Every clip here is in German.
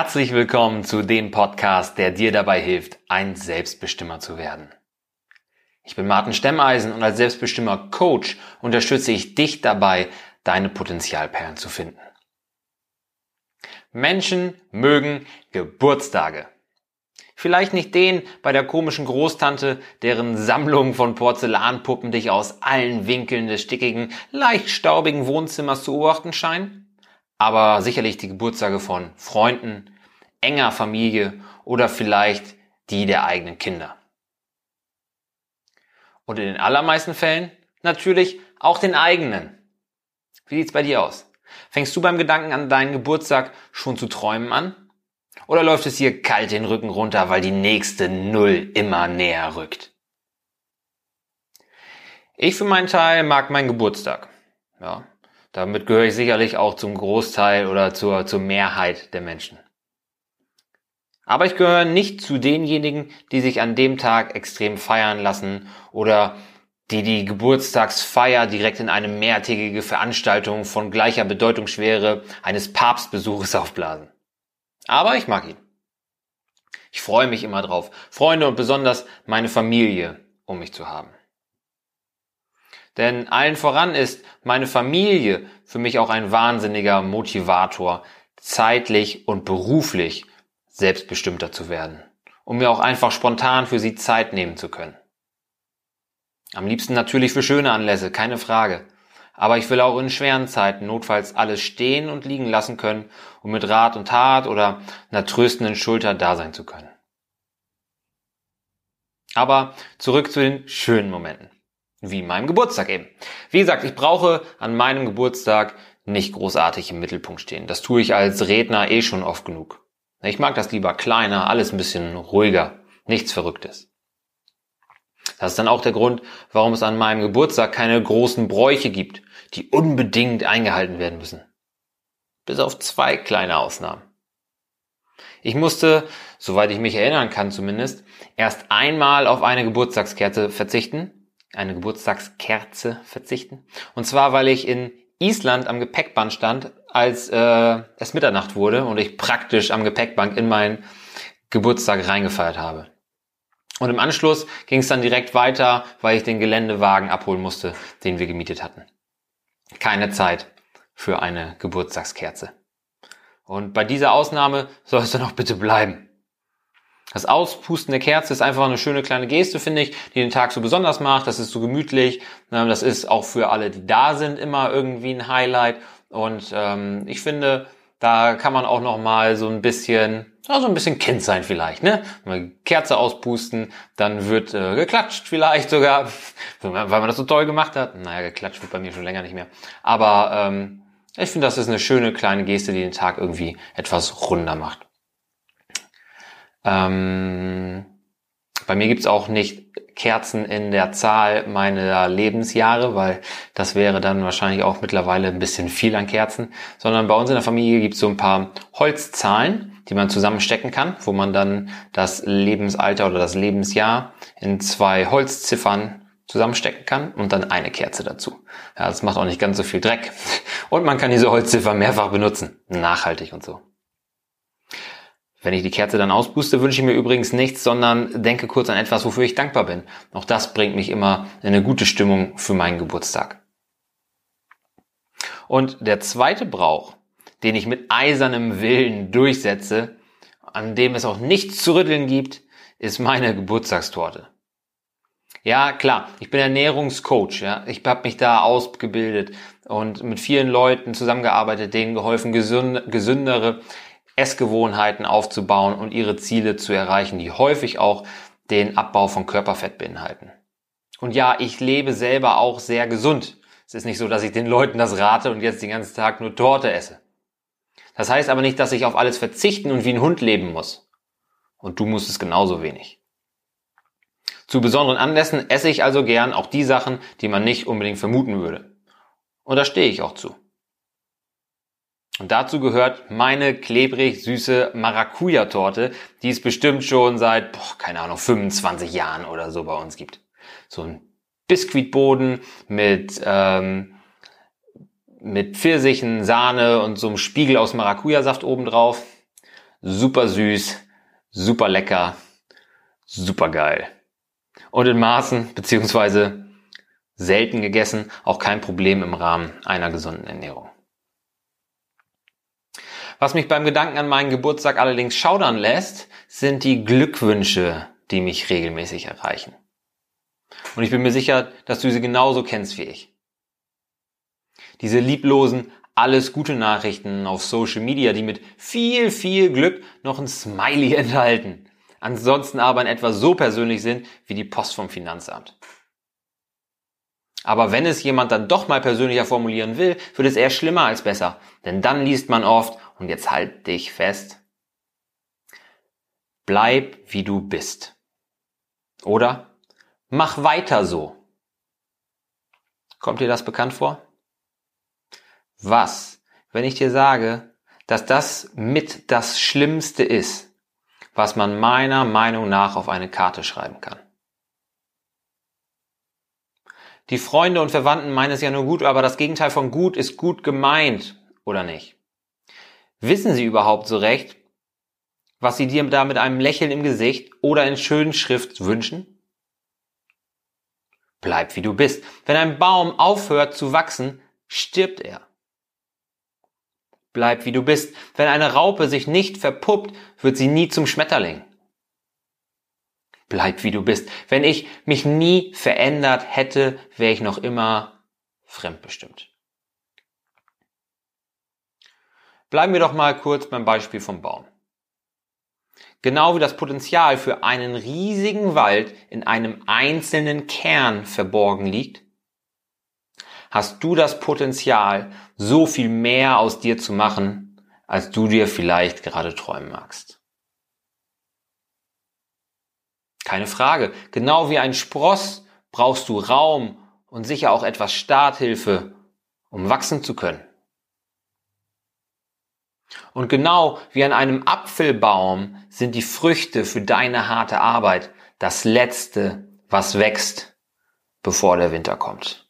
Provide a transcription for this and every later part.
Herzlich willkommen zu dem Podcast, der dir dabei hilft, ein Selbstbestimmer zu werden. Ich bin Martin Stemmeisen und als Selbstbestimmer Coach unterstütze ich dich dabei, deine Potenzialperlen zu finden. Menschen mögen Geburtstage. Vielleicht nicht den bei der komischen Großtante, deren Sammlung von Porzellanpuppen dich aus allen Winkeln des stickigen, leicht staubigen Wohnzimmers zu beobachten scheinen, aber sicherlich die Geburtstage von Freunden, enger Familie oder vielleicht die der eigenen Kinder. Und in den allermeisten Fällen natürlich auch den eigenen. Wie sieht's bei dir aus? Fängst du beim Gedanken an deinen Geburtstag schon zu träumen an? Oder läuft es hier kalt den Rücken runter, weil die nächste Null immer näher rückt? Ich für meinen Teil mag meinen Geburtstag. Ja, damit gehöre ich sicherlich auch zum Großteil oder zur, zur Mehrheit der Menschen. Aber ich gehöre nicht zu denjenigen, die sich an dem Tag extrem feiern lassen oder die die Geburtstagsfeier direkt in eine mehrtägige Veranstaltung von gleicher Bedeutungsschwere eines Papstbesuches aufblasen. Aber ich mag ihn. Ich freue mich immer drauf, Freunde und besonders meine Familie um mich zu haben. Denn allen voran ist meine Familie für mich auch ein wahnsinniger Motivator, zeitlich und beruflich selbstbestimmter zu werden, um mir auch einfach spontan für sie Zeit nehmen zu können. Am liebsten natürlich für schöne Anlässe, keine Frage. Aber ich will auch in schweren Zeiten notfalls alles stehen und liegen lassen können, um mit Rat und Tat oder einer tröstenden Schulter da sein zu können. Aber zurück zu den schönen Momenten. Wie meinem Geburtstag eben. Wie gesagt, ich brauche an meinem Geburtstag nicht großartig im Mittelpunkt stehen. Das tue ich als Redner eh schon oft genug. Ich mag das lieber kleiner, alles ein bisschen ruhiger, nichts Verrücktes. Das ist dann auch der Grund, warum es an meinem Geburtstag keine großen Bräuche gibt, die unbedingt eingehalten werden müssen. Bis auf zwei kleine Ausnahmen. Ich musste, soweit ich mich erinnern kann zumindest, erst einmal auf eine Geburtstagskerze verzichten, eine Geburtstagskerze verzichten, und zwar weil ich in Island am Gepäckband stand, als äh, es Mitternacht wurde und ich praktisch am Gepäckbank in meinen Geburtstag reingefeiert habe. Und im Anschluss ging es dann direkt weiter, weil ich den Geländewagen abholen musste, den wir gemietet hatten. Keine Zeit für eine Geburtstagskerze. Und bei dieser Ausnahme soll es dann auch bitte bleiben. Das Auspusten der Kerze ist einfach eine schöne kleine Geste, finde ich, die den Tag so besonders macht. Das ist so gemütlich. Das ist auch für alle, die da sind, immer irgendwie ein Highlight. Und ähm, ich finde, da kann man auch noch mal so ein bisschen, ja, so ein bisschen Kind sein vielleicht, ne? Mal Kerze auspusten, dann wird äh, geklatscht vielleicht sogar, weil man das so toll gemacht hat. Naja, geklatscht wird bei mir schon länger nicht mehr. Aber ähm, ich finde, das ist eine schöne kleine Geste, die den Tag irgendwie etwas runder macht. Ähm, bei mir gibt's auch nicht Kerzen in der Zahl meiner Lebensjahre, weil das wäre dann wahrscheinlich auch mittlerweile ein bisschen viel an Kerzen, sondern bei uns in der Familie gibt's so ein paar Holzzahlen, die man zusammenstecken kann, wo man dann das Lebensalter oder das Lebensjahr in zwei Holzziffern zusammenstecken kann und dann eine Kerze dazu. Ja, das macht auch nicht ganz so viel Dreck. Und man kann diese Holzziffer mehrfach benutzen. Nachhaltig und so. Wenn ich die Kerze dann auspuste, wünsche ich mir übrigens nichts, sondern denke kurz an etwas, wofür ich dankbar bin. Auch das bringt mich immer in eine gute Stimmung für meinen Geburtstag. Und der zweite Brauch, den ich mit eisernem Willen durchsetze, an dem es auch nichts zu rütteln gibt, ist meine Geburtstagstorte. Ja, klar, ich bin Ernährungscoach, ja. Ich habe mich da ausgebildet und mit vielen Leuten zusammengearbeitet, denen geholfen, gesündere Essgewohnheiten aufzubauen und ihre Ziele zu erreichen, die häufig auch den Abbau von Körperfett beinhalten. Und ja, ich lebe selber auch sehr gesund. Es ist nicht so, dass ich den Leuten das rate und jetzt den ganzen Tag nur Torte esse. Das heißt aber nicht, dass ich auf alles verzichten und wie ein Hund leben muss. Und du musst es genauso wenig. Zu besonderen Anlässen esse ich also gern auch die Sachen, die man nicht unbedingt vermuten würde. Und da stehe ich auch zu. Und dazu gehört meine klebrig süße Maracuja-Torte, die es bestimmt schon seit, boah, keine Ahnung, 25 Jahren oder so bei uns gibt. So ein Biskuitboden mit, ähm, mit Pfirsichen, Sahne und so einem Spiegel aus Maracuja-Saft obendrauf. super süß, super lecker, super geil. Und in Maßen beziehungsweise selten gegessen, auch kein Problem im Rahmen einer gesunden Ernährung. Was mich beim Gedanken an meinen Geburtstag allerdings schaudern lässt, sind die Glückwünsche, die mich regelmäßig erreichen. Und ich bin mir sicher, dass du sie genauso kennst wie ich. Diese lieblosen, alles gute Nachrichten auf Social Media, die mit viel, viel Glück noch ein Smiley enthalten. Ansonsten aber in etwa so persönlich sind wie die Post vom Finanzamt. Aber wenn es jemand dann doch mal persönlicher formulieren will, wird es eher schlimmer als besser. Denn dann liest man oft, und jetzt halt dich fest, bleib wie du bist. Oder mach weiter so. Kommt dir das bekannt vor? Was, wenn ich dir sage, dass das mit das Schlimmste ist, was man meiner Meinung nach auf eine Karte schreiben kann? Die Freunde und Verwandten meinen es ja nur gut, aber das Gegenteil von gut ist gut gemeint, oder nicht? Wissen sie überhaupt so recht, was sie dir da mit einem Lächeln im Gesicht oder in schönen Schrift wünschen? Bleib wie du bist. Wenn ein Baum aufhört zu wachsen, stirbt er. Bleib wie du bist. Wenn eine Raupe sich nicht verpuppt, wird sie nie zum Schmetterling. Bleib wie du bist. Wenn ich mich nie verändert hätte, wäre ich noch immer fremdbestimmt. Bleiben wir doch mal kurz beim Beispiel vom Baum. Genau wie das Potenzial für einen riesigen Wald in einem einzelnen Kern verborgen liegt, hast du das Potenzial, so viel mehr aus dir zu machen, als du dir vielleicht gerade träumen magst. Keine Frage. Genau wie ein Spross brauchst du Raum und sicher auch etwas Starthilfe, um wachsen zu können. Und genau wie an einem Apfelbaum sind die Früchte für deine harte Arbeit das Letzte, was wächst, bevor der Winter kommt.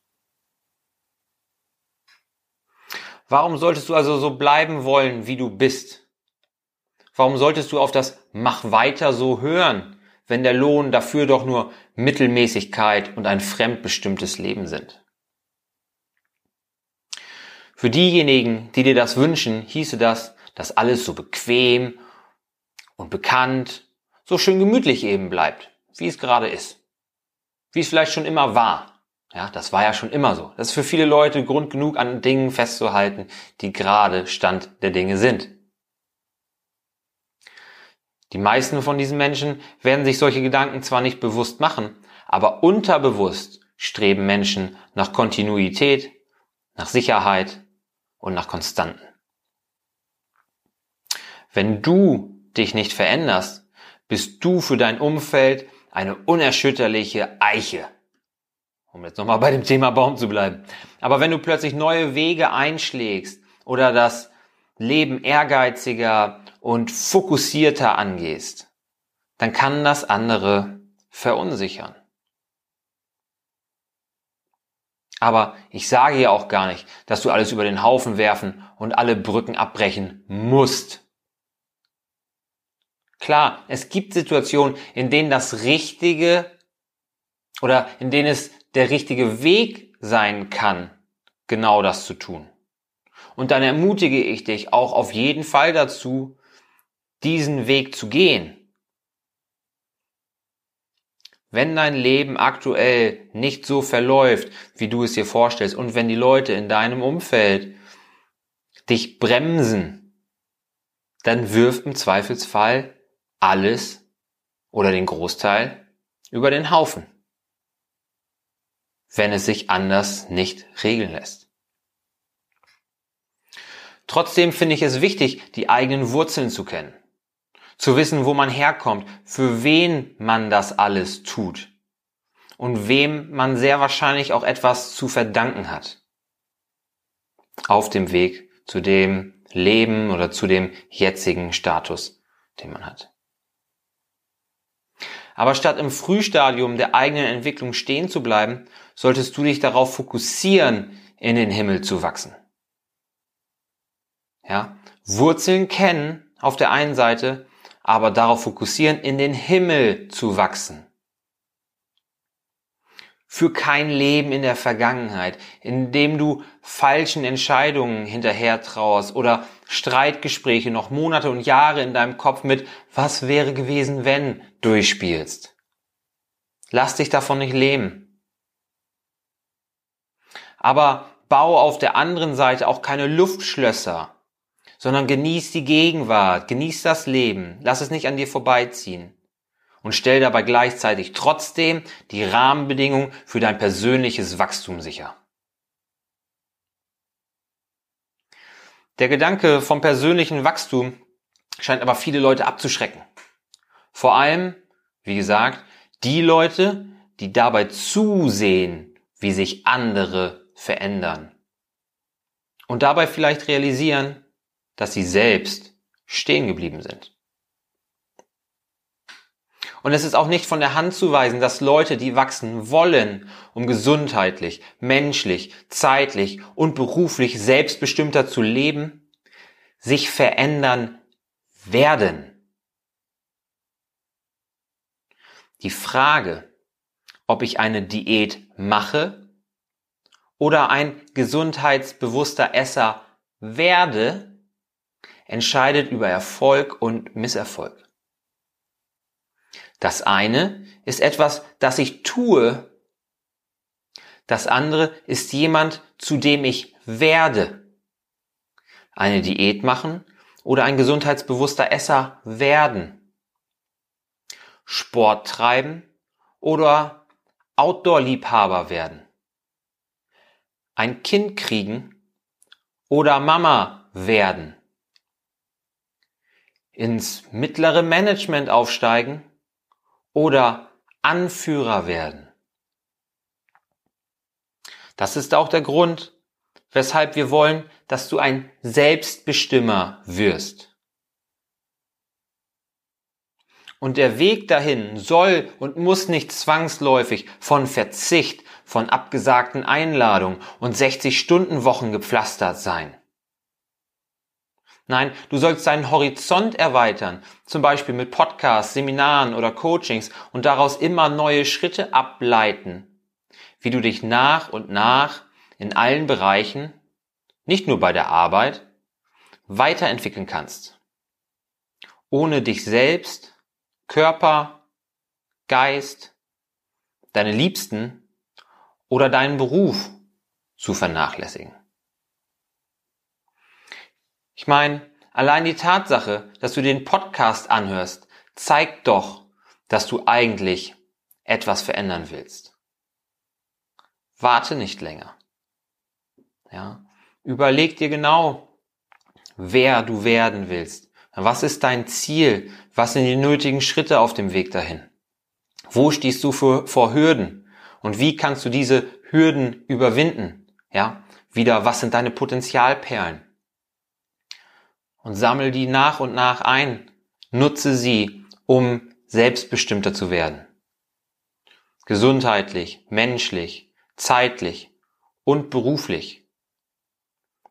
Warum solltest du also so bleiben wollen, wie du bist? Warum solltest du auf das Mach weiter so hören, wenn der Lohn dafür doch nur Mittelmäßigkeit und ein fremdbestimmtes Leben sind. Für diejenigen, die dir das wünschen, hieße das, dass alles so bequem und bekannt, so schön gemütlich eben bleibt, wie es gerade ist. Wie es vielleicht schon immer war. Ja, das war ja schon immer so. Das ist für viele Leute Grund genug, an Dingen festzuhalten, die gerade Stand der Dinge sind. Die meisten von diesen Menschen werden sich solche Gedanken zwar nicht bewusst machen, aber unterbewusst streben Menschen nach Kontinuität, nach Sicherheit und nach Konstanten. Wenn du dich nicht veränderst, bist du für dein Umfeld eine unerschütterliche Eiche. Um jetzt nochmal bei dem Thema Baum zu bleiben. Aber wenn du plötzlich neue Wege einschlägst oder das Leben ehrgeiziger und fokussierter angehst, dann kann das andere verunsichern. Aber ich sage ja auch gar nicht, dass du alles über den Haufen werfen und alle Brücken abbrechen musst. Klar, es gibt Situationen, in denen das Richtige oder in denen es der richtige Weg sein kann, genau das zu tun. Und dann ermutige ich dich auch auf jeden Fall dazu, diesen Weg zu gehen. Wenn dein Leben aktuell nicht so verläuft, wie du es dir vorstellst, und wenn die Leute in deinem Umfeld dich bremsen, dann wirf im Zweifelsfall alles oder den Großteil über den Haufen, wenn es sich anders nicht regeln lässt. Trotzdem finde ich es wichtig, die eigenen Wurzeln zu kennen. Zu wissen, wo man herkommt, für wen man das alles tut. Und wem man sehr wahrscheinlich auch etwas zu verdanken hat. Auf dem Weg zu dem Leben oder zu dem jetzigen Status, den man hat. Aber statt im Frühstadium der eigenen Entwicklung stehen zu bleiben, solltest du dich darauf fokussieren, in den Himmel zu wachsen. Ja, Wurzeln kennen auf der einen Seite, aber darauf fokussieren, in den Himmel zu wachsen. Für kein Leben in der Vergangenheit, in dem du falschen Entscheidungen hinterher trauerst oder Streitgespräche noch Monate und Jahre in deinem Kopf mit Was wäre gewesen, wenn durchspielst. Lass dich davon nicht lähmen. Aber bau auf der anderen Seite auch keine Luftschlösser, sondern genieß die Gegenwart, genieß das Leben, lass es nicht an dir vorbeiziehen und stell dabei gleichzeitig trotzdem die Rahmenbedingungen für dein persönliches Wachstum sicher. Der Gedanke vom persönlichen Wachstum scheint aber viele Leute abzuschrecken. Vor allem, wie gesagt, die Leute, die dabei zusehen, wie sich andere verändern. Und dabei vielleicht realisieren, dass sie selbst stehen geblieben sind. Und es ist auch nicht von der Hand zu weisen, dass Leute, die wachsen wollen, um gesundheitlich, menschlich, zeitlich und beruflich selbstbestimmter zu leben, sich verändern werden. Die Frage, ob ich eine Diät mache oder ein gesundheitsbewusster Esser werde, entscheidet über Erfolg und Misserfolg. Das eine ist etwas, das ich tue. Das andere ist jemand, zu dem ich werde. Eine Diät machen oder ein gesundheitsbewusster Esser werden. Sport treiben oder Outdoor-Liebhaber werden. Ein Kind kriegen oder Mama werden. Ins mittlere Management aufsteigen oder Anführer werden. Das ist auch der Grund, weshalb wir wollen, dass du ein Selbstbestimmer wirst. Und der Weg dahin soll und muss nicht zwangsläufig von Verzicht, von abgesagten Einladungen und 60-Stunden-Wochen gepflastert sein. Nein, du sollst deinen Horizont erweitern, zum Beispiel mit Podcasts, Seminaren oder Coachings und daraus immer neue Schritte ableiten, wie du dich nach und nach in allen Bereichen, nicht nur bei der Arbeit, weiterentwickeln kannst. Ohne dich selbst, Körper, Geist, deine Liebsten oder deinen Beruf zu vernachlässigen. Ich meine, allein die Tatsache, dass du den Podcast anhörst, zeigt doch, dass du eigentlich etwas verändern willst. Warte nicht länger. Ja, überleg dir genau, wer du werden willst. Was ist dein Ziel? Was sind die nötigen Schritte auf dem Weg dahin? Wo stehst du vor, vor Hürden? Und wie kannst du diese Hürden überwinden? Ja, wieder, was sind deine Potenzialperlen? Und sammel die nach und nach ein. Nutze sie, um selbstbestimmter zu werden. Gesundheitlich, menschlich, zeitlich und beruflich.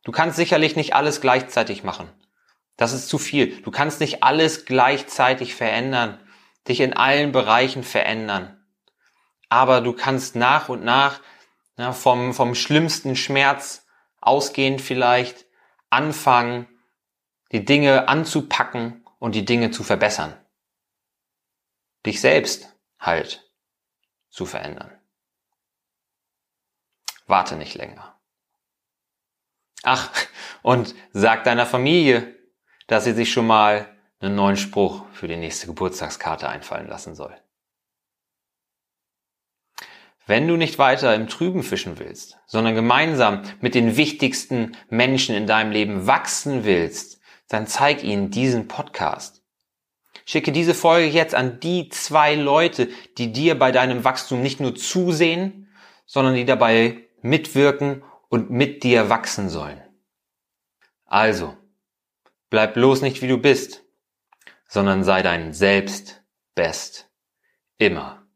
Du kannst sicherlich nicht alles gleichzeitig machen. Das ist zu viel. Du kannst nicht alles gleichzeitig verändern, dich in allen Bereichen verändern. Aber du kannst nach und nach ja, vom, vom schlimmsten Schmerz ausgehend vielleicht anfangen, die Dinge anzupacken und die Dinge zu verbessern. Dich selbst halt zu verändern. Warte nicht länger. Ach, und sag deiner Familie, dass sie sich schon mal einen neuen Spruch für die nächste Geburtstagskarte einfallen lassen soll. Wenn du nicht weiter im Trüben fischen willst, sondern gemeinsam mit den wichtigsten Menschen in deinem Leben wachsen willst, dann zeig ihnen diesen Podcast. Schicke diese Folge jetzt an die zwei Leute, die dir bei deinem Wachstum nicht nur zusehen, sondern die dabei mitwirken und mit dir wachsen sollen. Also, bleib bloß nicht wie du bist, sondern sei dein Selbst best. Immer.